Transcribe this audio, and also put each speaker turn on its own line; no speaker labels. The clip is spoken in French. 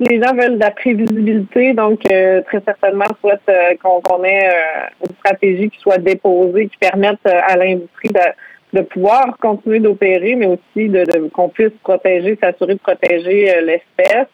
les gens veulent de la prévisibilité, donc euh, très certainement souhaitent euh, qu'on ait euh, une stratégie qui soit déposée, qui permette à l'industrie de, pouvoir continuer d'opérer, mais aussi qu'on puisse protéger, s'assurer de protéger l'espèce.